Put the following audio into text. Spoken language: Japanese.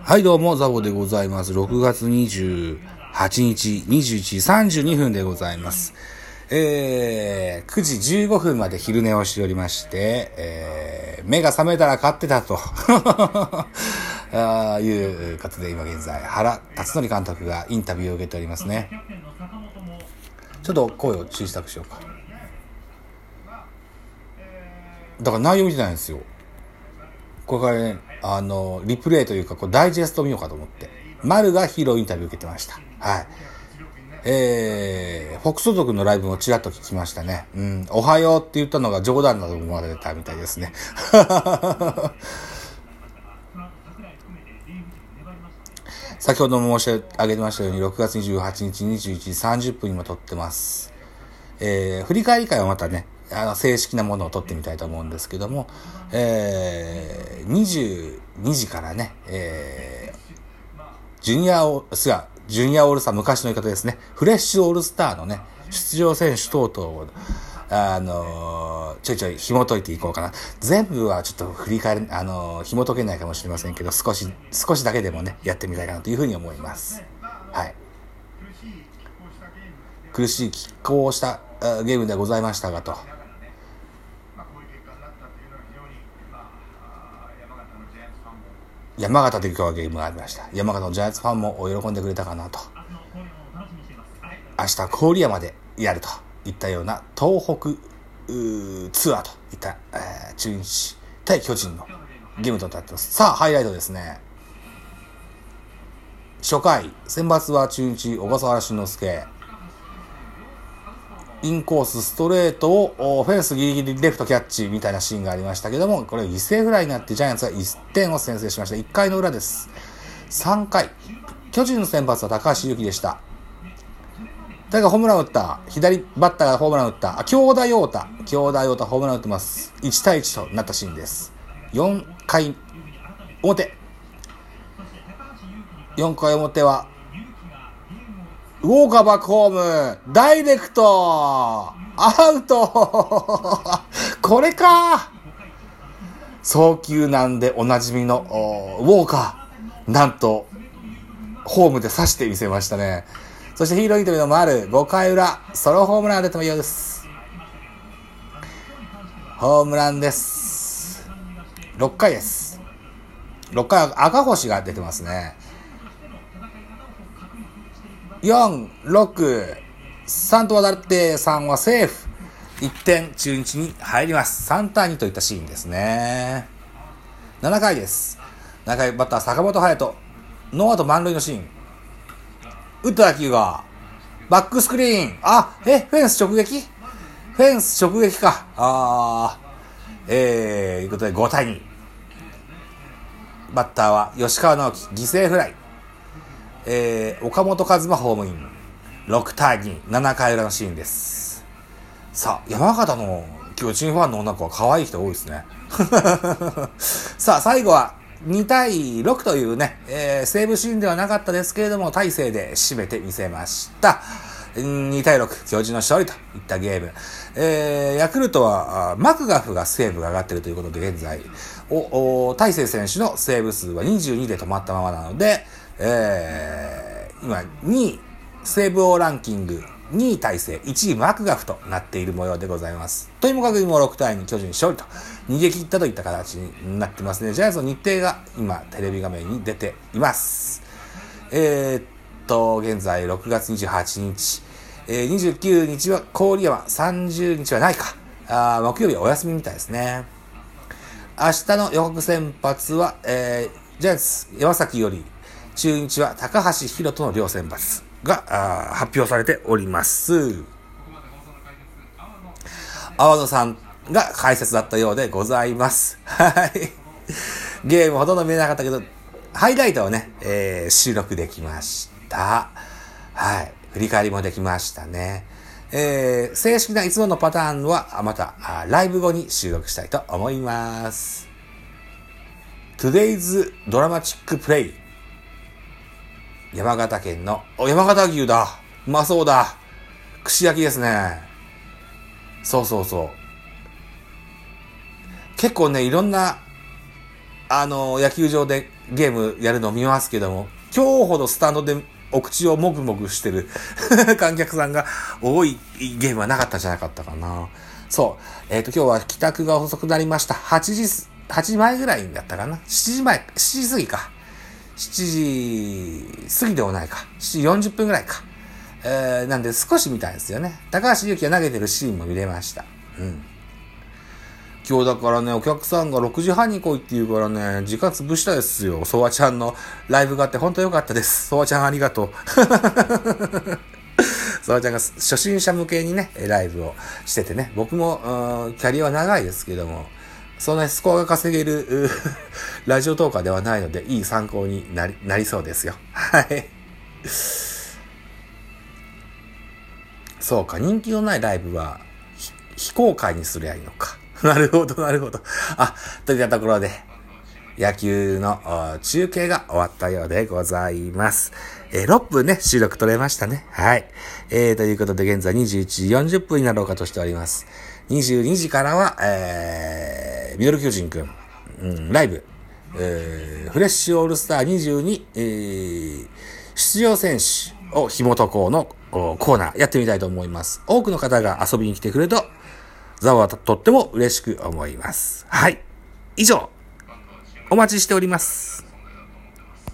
はい、どうも、ザボでございます。6月28日、21時32分でございます。えー、9時15分まで昼寝をしておりまして、えー、目が覚めたら勝ってたと あーいうことで今現在、原辰徳監督がインタビューを受けておりますね。ちょっと声を小さくしようか。だから内容見てないんですよ。これからね、あの、リプレイというか、こう、ダイジェスト見ようかと思って。丸がヒーローインタビュー受けてました。はい。えー、フォクソ族のライブもちらっと聞きましたね。うん、おはようって言ったのが冗談だと思われたみたいですね。先ほども申し上げましたように、6月28日21時30分にも撮ってます。えー、振り返り会はまたね、あの、正式なものを撮ってみたいと思うんですけども、えー、22時からね、えー、ジュニアオー、すが、ジュニアオールスター、昔の言い方ですね、フレッシュオールスターのね、出場選手等々を、あのー、ちょいちょい紐解いていこうかな。全部はちょっと振り返る、あのー、紐解けないかもしれませんけど、少し、少しだけでもね、やってみたいかなというふうに思います。はい。苦しい拮抗をしたゲームでございましたがと。山形で今日はゲームがありました。山形のジャイアンツファンも喜んでくれたかなと。明日郡山でやるといったような東北ツアーといった、えー、中日対巨人のゲームとなっています。さあ、ハイライトですね。初回、選抜は中日、小笠原慎之介。インコースストレートをフェンスギリギリレフトキャッチみたいなシーンがありましたけども、これ犠牲フライになってジャイアンツは1点を先制しました。1回の裏です。3回、巨人の先発は高橋優希でした。誰がホームラン打った左バッターがホームラン打ったあ、京田陽太。京田陽太ホームラン打ってます。1対1となったシーンです。4回表。4回表は、ウォーカーバックホーム、ダイレクト、アウト これか送球なんでおなじみのウォーカー、なんと、ホームで刺してみせましたね。そしてヒーローインタビューの丸、5回裏、ソロホームランが出てもいいようです。ホームランです。6回です。6回赤星が出てますね。4、6、3と渡って3はセーフ。1点中日に入ります。3対2といったシーンですね。7回です。7回バッター坂本隼人。ノーアウト満塁のシーン。打った打球が、バックスクリーン。あ、え、フェンス直撃？フェンス直撃か。あー、えー、いうことで5対2。バッターは吉川直樹、犠牲フライ。えー、岡本和真ホームイン。6対2、7回裏のシーンです。さあ、山形の巨人ファンの女の子は可愛い人多いですね。さあ、最後は2対6というね、えー、セーブシーンではなかったですけれども、大勢で締めてみせました。2対6、巨人の勝利といったゲーム。えー、ヤクルトは、マクガフがセーブが上がっているということで、現在、お、お大勢選手のセーブ数は22で止まったままなので、えー、今、2位、セーブ王ランキング、2位体制、1位マクガフとなっている模様でございます。とにもかくにも6対2巨人勝利と逃げ切ったといった形になってますね。ジャイアンツの日程が今テレビ画面に出ています。えー、っと、現在6月28日、えー、29日は郡山、30日はないか。あ木曜日はお休みみたいですね。明日の予告先発は、えー、ジャイアンツ山崎より、中日は高橋宏斗の両先発が発表されております。青野さんが解説だったようでございます。はい。ゲームほとんど見えなかったけど、ハイライトをね、えー、収録できました。はい。振り返りもできましたね。えー、正式ないつものパターンは、また、ライブ後に収録したいと思います。Today's Dramatic Play 山形県の、お、山形牛だうまそうだ串焼きですね。そうそうそう。結構ね、いろんなあの、野球場でゲームやるのを見ますけども、今日ほどスタンドでお口をもぐもぐしてる 観客さんが多いゲームはなかったじゃなかったかな。そう。えっ、ー、と、今日は帰宅が遅くなりました。8時、8時前ぐらいだったかな。7時前、7時過ぎか。7時過ぎでもないか。7時40分ぐらいか。えー、なんで少し見たいですよね。高橋祐希が投げてるシーンも見れました。うん。今日だからね、お客さんが6時半に来いって言うからね、時間潰したですよ。ソワちゃんのライブがあって本当良かったです。ソワちゃんありがとう。ソワちゃんが初心者向けにね、ライブをしててね、僕も、キャリアは長いですけども、そんなスコアが稼げる ラジオトーカーではないので、いい参考になり、なりそうですよ。はい。そうか、人気のないライブは、非公開にすりゃいいのか。なるほど、なるほど。あ、といったところで、野球の中継が終わったようでございます。えー、6分ね、収録取れましたね。はい。えー、ということで現在21時40分になろうかとしております。22時からはえ、ミドル巨人くん、うん、ライブ、えー、フレッシュオールスター22、えー、出場選手を紐解こうのコーナーやってみたいと思います。多くの方が遊びに来てくれるとザワはとっても嬉しく思います。はい。以上、お待ちしております。